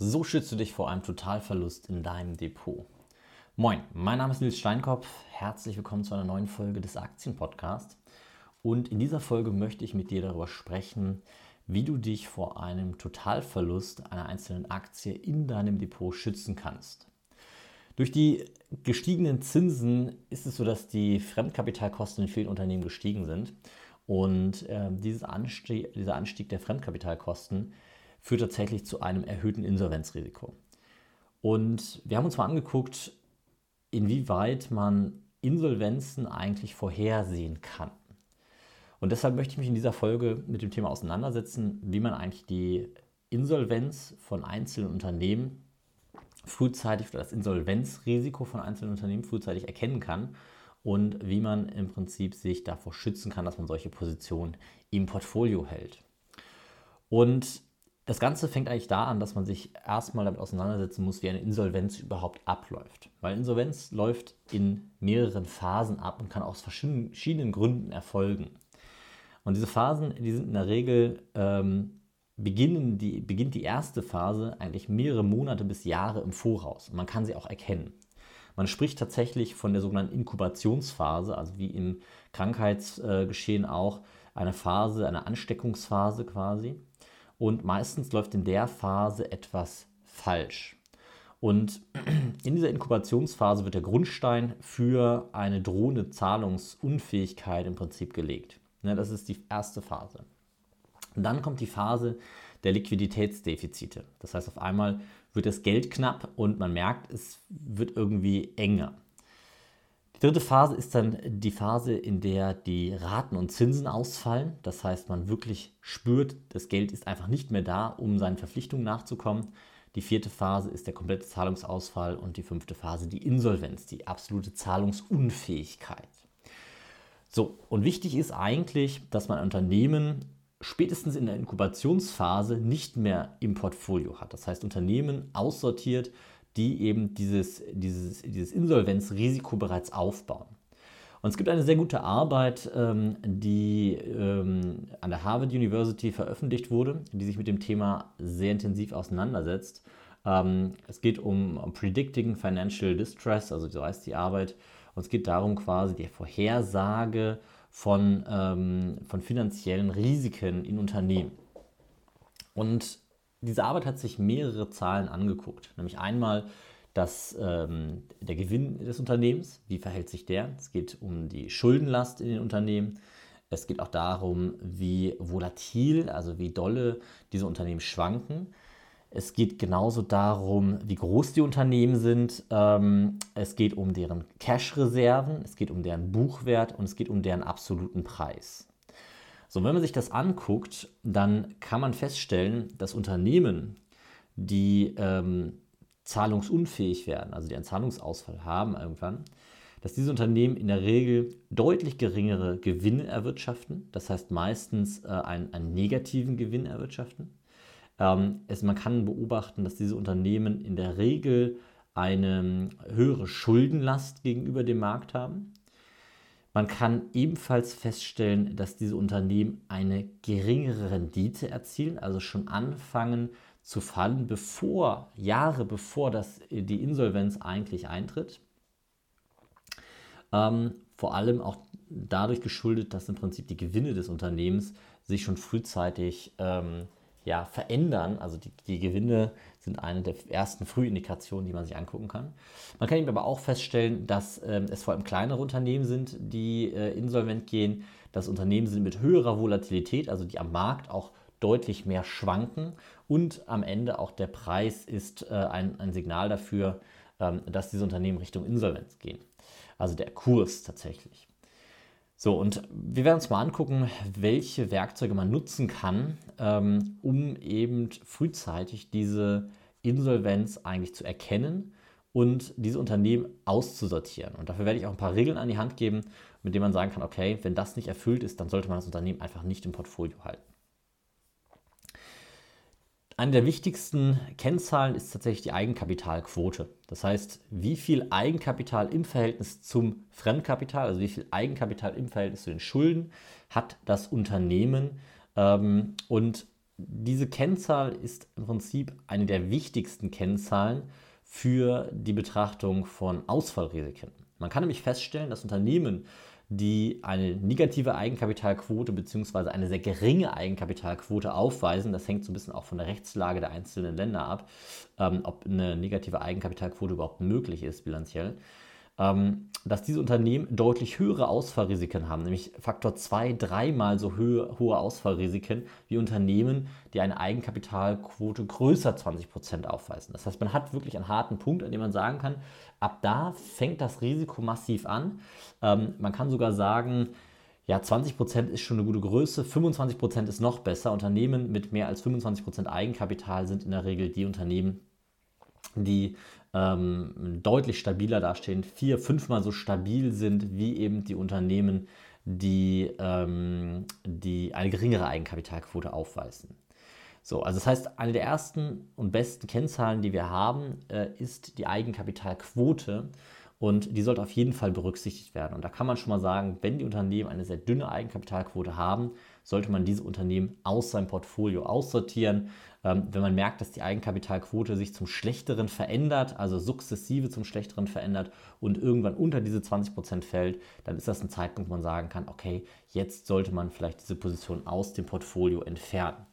So schützt du dich vor einem Totalverlust in deinem Depot. Moin, mein Name ist Nils Steinkopf. Herzlich willkommen zu einer neuen Folge des Aktienpodcasts. Und in dieser Folge möchte ich mit dir darüber sprechen, wie du dich vor einem Totalverlust einer einzelnen Aktie in deinem Depot schützen kannst. Durch die gestiegenen Zinsen ist es so, dass die Fremdkapitalkosten in vielen Unternehmen gestiegen sind. Und äh, dieses Anstieg, dieser Anstieg der Fremdkapitalkosten führt tatsächlich zu einem erhöhten Insolvenzrisiko. Und wir haben uns mal angeguckt, inwieweit man Insolvenzen eigentlich vorhersehen kann. Und deshalb möchte ich mich in dieser Folge mit dem Thema auseinandersetzen, wie man eigentlich die Insolvenz von einzelnen Unternehmen frühzeitig oder das Insolvenzrisiko von einzelnen Unternehmen frühzeitig erkennen kann und wie man im Prinzip sich davor schützen kann, dass man solche Positionen im Portfolio hält. Und das Ganze fängt eigentlich da an, dass man sich erstmal damit auseinandersetzen muss, wie eine Insolvenz überhaupt abläuft. Weil Insolvenz läuft in mehreren Phasen ab und kann aus verschiedenen Gründen erfolgen. Und diese Phasen, die sind in der Regel, ähm, beginnen die, beginnt die erste Phase eigentlich mehrere Monate bis Jahre im Voraus. Und man kann sie auch erkennen. Man spricht tatsächlich von der sogenannten Inkubationsphase, also wie im Krankheitsgeschehen auch eine Phase, eine Ansteckungsphase quasi. Und meistens läuft in der Phase etwas falsch. Und in dieser Inkubationsphase wird der Grundstein für eine drohende Zahlungsunfähigkeit im Prinzip gelegt. Ne, das ist die erste Phase. Und dann kommt die Phase der Liquiditätsdefizite. Das heißt, auf einmal wird das Geld knapp und man merkt, es wird irgendwie enger. Die dritte Phase ist dann die Phase, in der die Raten und Zinsen ausfallen. Das heißt, man wirklich spürt, das Geld ist einfach nicht mehr da, um seinen Verpflichtungen nachzukommen. Die vierte Phase ist der komplette Zahlungsausfall und die fünfte Phase die Insolvenz, die absolute Zahlungsunfähigkeit. So, und wichtig ist eigentlich, dass man ein Unternehmen spätestens in der Inkubationsphase nicht mehr im Portfolio hat. Das heißt, Unternehmen aussortiert, die eben dieses, dieses, dieses Insolvenzrisiko bereits aufbauen. Und es gibt eine sehr gute Arbeit, ähm, die ähm, an der Harvard University veröffentlicht wurde, die sich mit dem Thema sehr intensiv auseinandersetzt. Ähm, es geht um, Predicting Financial Distress, also so heißt die Arbeit. Und es geht darum, quasi die Vorhersage von, von finanziellen Risiken in Unternehmen. Und diese Arbeit hat sich mehrere Zahlen angeguckt. Nämlich einmal das, ähm, der Gewinn des Unternehmens, wie verhält sich der? Es geht um die Schuldenlast in den Unternehmen. Es geht auch darum, wie volatil, also wie dolle diese Unternehmen schwanken. Es geht genauso darum, wie groß die Unternehmen sind. Ähm, es geht um deren Cash-Reserven, es geht um deren Buchwert und es geht um deren absoluten Preis. So, wenn man sich das anguckt, dann kann man feststellen, dass Unternehmen, die ähm, zahlungsunfähig werden, also die einen Zahlungsausfall haben irgendwann, dass diese Unternehmen in der Regel deutlich geringere Gewinne erwirtschaften, das heißt meistens äh, einen, einen, negativen Gewinn erwirtschaften. Ähm, es, man kann beobachten, dass diese Unternehmen in der Regel eine höhere Schuldenlast gegenüber dem Markt haben. Man kann ebenfalls feststellen, dass diese Unternehmen eine geringere Rendite erzielen, also schon anfangen zu fallen, bevor, Jahre bevor das, die Insolvenz eigentlich eintritt. Ähm, vor allem auch dadurch geschuldet, dass im Prinzip die Gewinne des Unternehmens sich schon frühzeitig ähm, ja, verändern. Also die, die, Gewinne sind eine der ersten Frühindikationen, die man sich angucken kann. Man kann eben aber auch feststellen, dass ähm, es vor allem kleinere Unternehmen sind, die äh, insolvent gehen. Das Unternehmen sind mit höherer Volatilität, also die am Markt auch deutlich mehr schwanken. Und am Ende auch der Preis ist äh, ein, ein Signal dafür, ähm, dass diese Unternehmen Richtung Insolvenz gehen. Also der Kurs tatsächlich. So, und wir werden uns mal angucken, welche Werkzeuge man nutzen kann, ähm, um eben frühzeitig diese Insolvenz eigentlich zu erkennen und diese Unternehmen auszusortieren. Und dafür werde ich auch ein paar Regeln an die Hand geben, mit denen man sagen kann, okay, wenn das nicht erfüllt ist, dann sollte man das Unternehmen einfach nicht im Portfolio halten. Eine der wichtigsten Kennzahlen ist tatsächlich die Eigenkapitalquote. Das heißt, wie viel Eigenkapital im Verhältnis zum Fremdkapital, also wie viel Eigenkapital im Verhältnis zu den Schulden hat das Unternehmen. Ähm, und diese Kennzahl ist im Prinzip eine der wichtigsten Kennzahlen für die Betrachtung von Ausfallrisiken. Man kann nämlich feststellen, dass Unternehmen, die eine negative Eigenkapitalquote bzw. eine sehr geringe Eigenkapitalquote aufweisen, das hängt so ein bisschen auch von der Rechtslage der einzelnen Länder ab, ähm, ob eine negative Eigenkapitalquote überhaupt möglich ist bilanziell, dass diese Unternehmen deutlich höhere Ausfallrisiken haben, nämlich Faktor 2, dreimal so hohe, hohe Ausfallrisiken wie Unternehmen, die eine Eigenkapitalquote größer 20% aufweisen. Das heißt, man hat wirklich einen harten Punkt, an dem man sagen kann, ab da fängt das Risiko massiv an. Ähm, man kann sogar sagen, ja, 20% ist schon eine gute Größe, 25% ist noch besser. Unternehmen mit mehr als 25% Eigenkapital sind in der Regel die Unternehmen, die ähm, deutlich stabiler dastehen, vier, fünfmal so stabil sind wie eben die Unternehmen, die, ähm, die eine geringere Eigenkapitalquote aufweisen. So, also das heißt, eine der ersten und besten Kennzahlen, die wir haben, äh, ist die Eigenkapitalquote. Und die sollte auf jeden Fall berücksichtigt werden. Und da kann man schon mal sagen, wenn die Unternehmen eine sehr dünne Eigenkapitalquote haben, sollte man diese Unternehmen aus seinem Portfolio aussortieren. Ähm, wenn man merkt, dass die Eigenkapitalquote sich zum Schlechteren verändert, also sukzessive zum Schlechteren verändert und irgendwann unter diese 20% fällt, dann ist das ein Zeitpunkt, wo man sagen kann, okay, jetzt sollte man vielleicht diese Position aus dem Portfolio entfernen.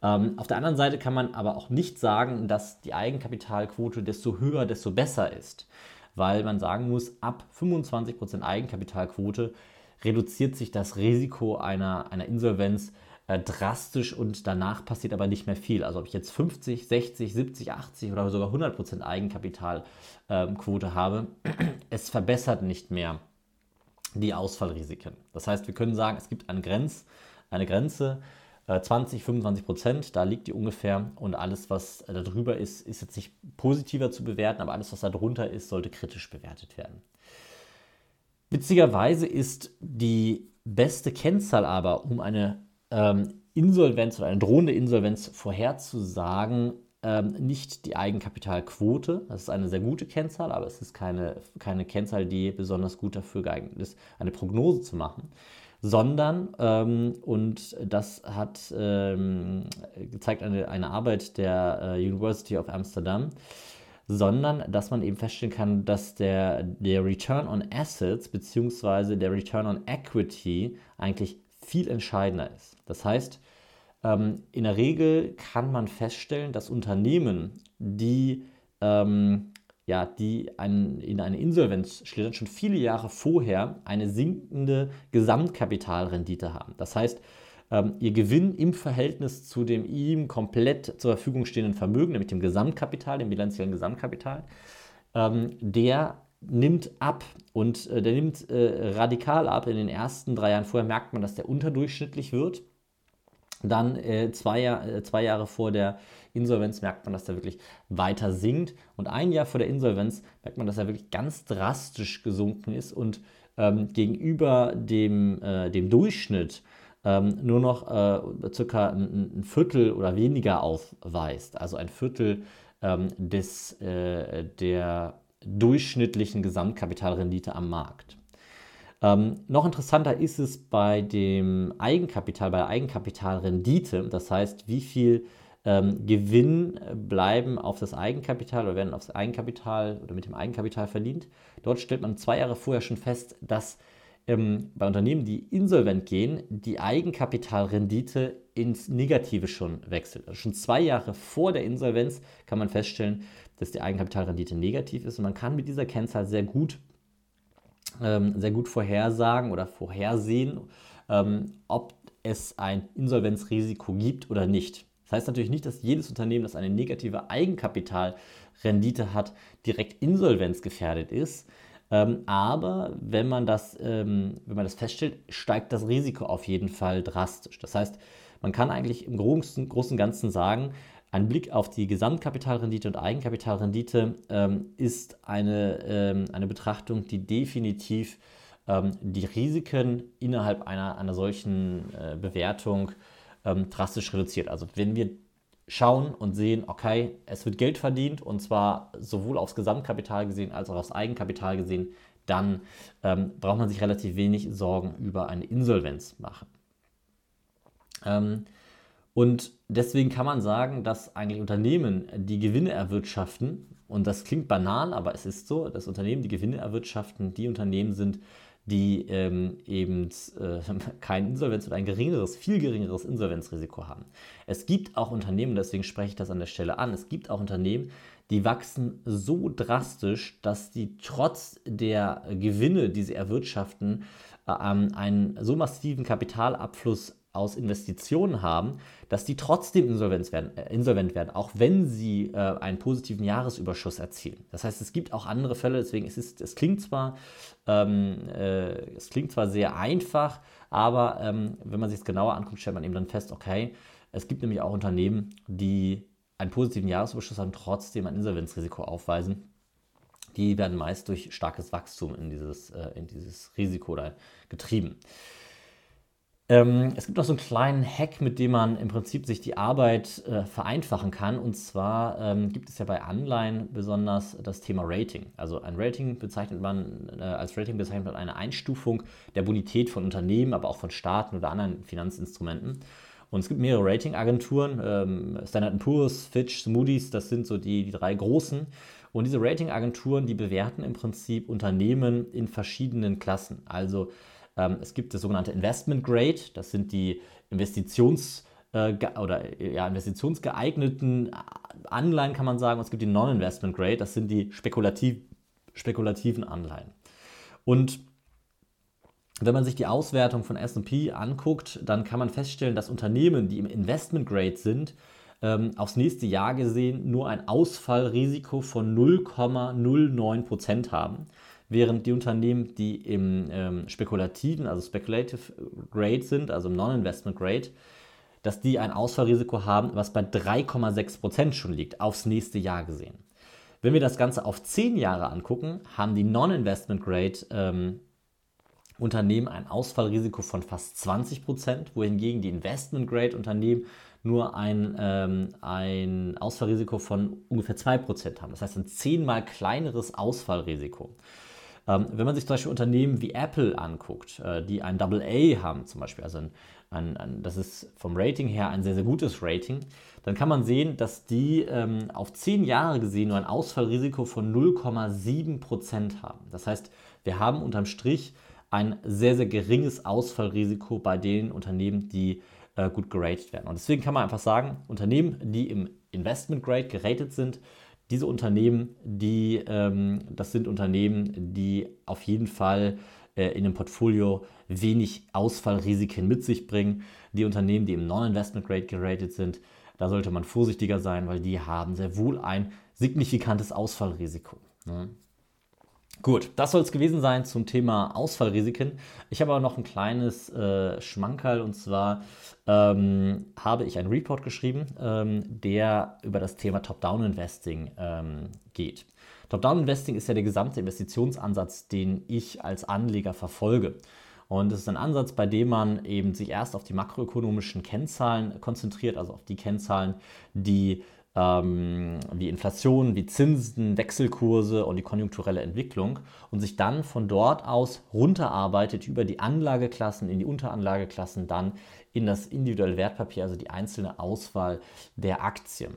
Ähm, auf der anderen Seite kann man aber auch nicht sagen, dass die Eigenkapitalquote desto höher, desto besser ist weil man sagen muss, ab 25% Eigenkapitalquote reduziert sich das Risiko einer, einer Insolvenz äh, drastisch und danach passiert aber nicht mehr viel. Also ob ich jetzt 50, 60, 70, 80 oder sogar 100% Eigenkapitalquote ähm, habe, es verbessert nicht mehr die Ausfallrisiken. Das heißt, wir können sagen, es gibt eine, Grenz, eine Grenze, 20, äh, 25 Prozent, da liegt die ungefähr. Und alles, was äh, darüber ist, ist jetzt nicht positiver zu bewerten, aber alles, was darunter ist, sollte kritisch bewertet werden. Witzigerweise ist die beste Kennzahl aber, um eine ähm, Insolvenz oder eine drohende Insolvenz vorherzusagen, ähm, nicht die Eigenkapitalquote. Das ist eine sehr gute Kennzahl, aber es ist keine, keine Kennzahl, die besonders gut dafür geeignet ist, eine Prognose zu machen sondern, ähm, und das hat ähm, gezeigt eine, eine Arbeit der äh, University of Amsterdam, sondern dass man eben feststellen kann, dass der, der Return on Assets bzw. der Return on Equity eigentlich viel entscheidender ist. Das heißt, ähm, in der Regel kann man feststellen, dass Unternehmen, die ähm, ja, die ein, in eine Insolvenz schlittern, schon viele Jahre vorher eine sinkende Gesamtkapitalrendite haben. Das heißt, ähm, ihr Gewinn im Verhältnis zu dem ihm komplett zur Verfügung stehenden Vermögen, nämlich dem Gesamtkapital, dem bilanziellen Gesamtkapital, ähm, der nimmt ab und äh, der nimmt äh, radikal ab. In den ersten drei Jahren vorher merkt man, dass der unterdurchschnittlich wird. Dann äh, zwei, äh, zwei Jahre vor der Insolvenz merkt man, dass der wirklich weiter sinkt. Und ein Jahr vor der Insolvenz merkt man, dass er wirklich ganz drastisch gesunken ist und ähm, gegenüber dem, äh, dem Durchschnitt ähm, nur noch äh, circa ein, ein, Viertel oder weniger aufweist. Also ein Viertel ähm, des, äh, der durchschnittlichen Gesamtkapitalrendite am Markt. Ähm, noch interessanter ist es bei dem Eigenkapital, bei der Eigenkapitalrendite, das heißt, wie viel ähm, Gewinn bleiben auf das Eigenkapital oder werden aufs Eigenkapital oder mit dem Eigenkapital verdient. Dort stellt man zwei Jahre vorher schon fest, dass ähm, bei Unternehmen, die insolvent gehen, die Eigenkapitalrendite ins Negative schon wechselt. Also schon zwei Jahre vor der Insolvenz kann man feststellen, dass die Eigenkapitalrendite negativ ist und man kann mit dieser Kennzahl sehr gut ähm, sehr gut vorhersagen oder vorhersehen, ähm, ob es ein Insolvenzrisiko gibt oder nicht. Das heißt natürlich nicht, dass jedes Unternehmen, das eine negative Eigenkapitalrendite hat, direkt insolvenzgefährdet ist. Ähm, aber wenn man, das, ähm, wenn man das feststellt, steigt das Risiko auf jeden Fall drastisch. Das heißt, man kann eigentlich im großen, großen Ganzen sagen, ein Blick auf die Gesamtkapitalrendite und Eigenkapitalrendite ähm, ist eine, ähm, eine Betrachtung, die definitiv ähm, die Risiken innerhalb einer, einer solchen äh, Bewertung ähm, drastisch reduziert. Also wenn wir schauen und sehen, okay, es wird Geld verdient und zwar sowohl aufs Gesamtkapital gesehen als auch aufs Eigenkapital gesehen, dann ähm, braucht man sich relativ wenig Sorgen über eine Insolvenz machen. Ähm, Und deswegen kann man sagen, dass eigentlich Unternehmen, die Gewinne erwirtschaften, und das klingt banal, aber es ist so, dass Unternehmen, die Gewinne erwirtschaften, die Unternehmen sind, die ähm, eben äh, kein Insolvenz oder ein geringeres, viel geringeres Insolvenzrisiko haben. Es gibt auch Unternehmen, deswegen spreche ich das an der Stelle an, es gibt auch Unternehmen, die wachsen so drastisch, dass die trotz der Gewinne, die sie erwirtschaften, äh, einen so massiven Kapitalabfluss aus Investitionen haben, dass die trotzdem insolvent werden, äh, insolvent werden auch wenn sie äh, einen positiven Jahresüberschuss erzielen. Das heißt, es gibt auch andere Fälle, deswegen es ist es klingt zwar, ähm, äh, es klingt zwar sehr einfach, aber ähm, wenn man sich es genauer anguckt, stellt man eben dann fest, okay, es gibt nämlich auch Unternehmen, die einen positiven Jahresüberschuss haben, trotzdem ein Insolvenzrisiko aufweisen. Die werden meist durch starkes Wachstum in dieses, äh, in dieses Risiko da getrieben. Ähm, es gibt noch so einen kleinen Hack, mit dem man im Prinzip sich die Arbeit äh, vereinfachen kann. Und zwar ähm, gibt es ja bei Anleihen besonders das Thema Rating. Also ein Rating bezeichnet man, äh, als Rating bezeichnet man eine Einstufung der Bonität von Unternehmen, aber auch von Staaten oder anderen Finanzinstrumenten. Und es gibt mehrere Ratingagenturen, ähm, Standard Poor's, Fitch, Moody's, das sind so die, die drei großen. Und diese Ratingagenturen, die bewerten im Prinzip Unternehmen in verschiedenen Klassen. Also ähm, es gibt das sogenannte Investment Grade, das sind die Investitions- äh, oder ja, investitionsgeeigneten Anleihen, kann man sagen. Es gibt die Non-Investment Grade, das sind die spekulativ, spekulativen Anleihen. Und wenn man sich die Auswertung von SP anguckt, dann kann man feststellen, dass Unternehmen, die im Investment Grade sind, ähm, aufs nächste Jahr gesehen nur ein Ausfallrisiko von 0,09% haben während die Unternehmen, die im ähm, spekulativen, also Speculative Grade sind, also im Non-Investment Grade, dass die ein Ausfallrisiko haben, was bei 3,6% schon liegt, aufs nächste Jahr gesehen. Wenn wir das Ganze auf 10 Jahre angucken, haben die Non-Investment Grade ähm, Unternehmen ein Ausfallrisiko von fast 20%, wohingegen die Investment Grade Unternehmen nur ein, ähm, ein Ausfallrisiko von ungefähr 2% haben. Das heißt ein zehnmal kleineres Ausfallrisiko. Ähm, wenn man sich zum Beispiel Unternehmen wie Apple anguckt, äh, die ein AA haben zum Beispiel, also ein, ein, ein, das ist vom Rating her ein sehr, sehr gutes Rating, dann kann man sehen, dass die ähm, auf zehn Jahre gesehen nur ein Ausfallrisiko von 0,7% haben. Das heißt, wir haben unterm Strich ein sehr, sehr geringes Ausfallrisiko bei den Unternehmen, die äh, gut geratet werden. Und deswegen kann man einfach sagen, Unternehmen, die im Investment Grade geratet sind, diese Unternehmen, die, ähm, das sind Unternehmen, die auf jeden Fall äh, in einem Portfolio wenig Ausfallrisiken mit sich bringen. Die Unternehmen, die im Non-Investment Grade geratet sind, da sollte man vorsichtiger sein, weil die haben sehr wohl ein signifikantes Ausfallrisiko. Ne? Gut, das soll es gewesen sein zum Thema Ausfallrisiken. Ich habe aber noch ein kleines äh, Schmankerl und zwar ähm, habe ich einen Report geschrieben, ähm, der über das Thema Top-Down-Investing ähm, geht. Top-Down-Investing ist ja der gesamte Investitionsansatz, den ich als Anleger verfolge. Und es ist ein Ansatz, bei dem man eben sich erst auf die makroökonomischen Kennzahlen konzentriert, also auf die Kennzahlen, die ähm, wie Inflation, wie Zinsen, Wechselkurse und die konjunkturelle Entwicklung und sich dann von dort aus runterarbeitet über die Anlageklassen in die Unteranlageklassen, dann in das individuelle Wertpapier, also die einzelne Auswahl der Aktien.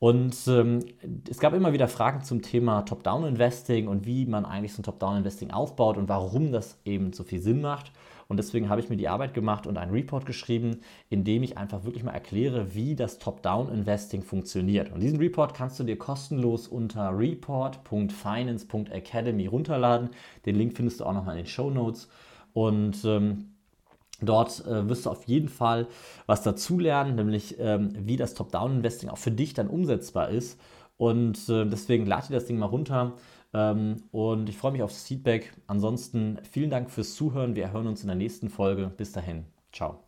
Und ähm, es gab immer wieder Fragen zum Thema Top-Down-Investing und wie man eigentlich so ein Top-Down-Investing aufbaut und warum das eben so viel Sinn macht. Und deswegen habe ich mir die Arbeit gemacht und einen Report geschrieben, in dem ich einfach wirklich mal erkläre, wie das Top-Down-Investing funktioniert. Und diesen Report kannst du dir kostenlos unter report.finance.academy runterladen. Den Link findest du auch nochmal in den Show Notes. Und ähm, Dort äh, wirst du auf jeden Fall was dazulernen, nämlich ähm, wie das Top-Down-Investing auch für dich dann umsetzbar ist. Und äh, deswegen lade dir das Ding mal runter. Ähm, und ich freue mich aufs Feedback. Ansonsten vielen Dank fürs Zuhören. Wir hören uns in der nächsten Folge. Bis dahin. Ciao.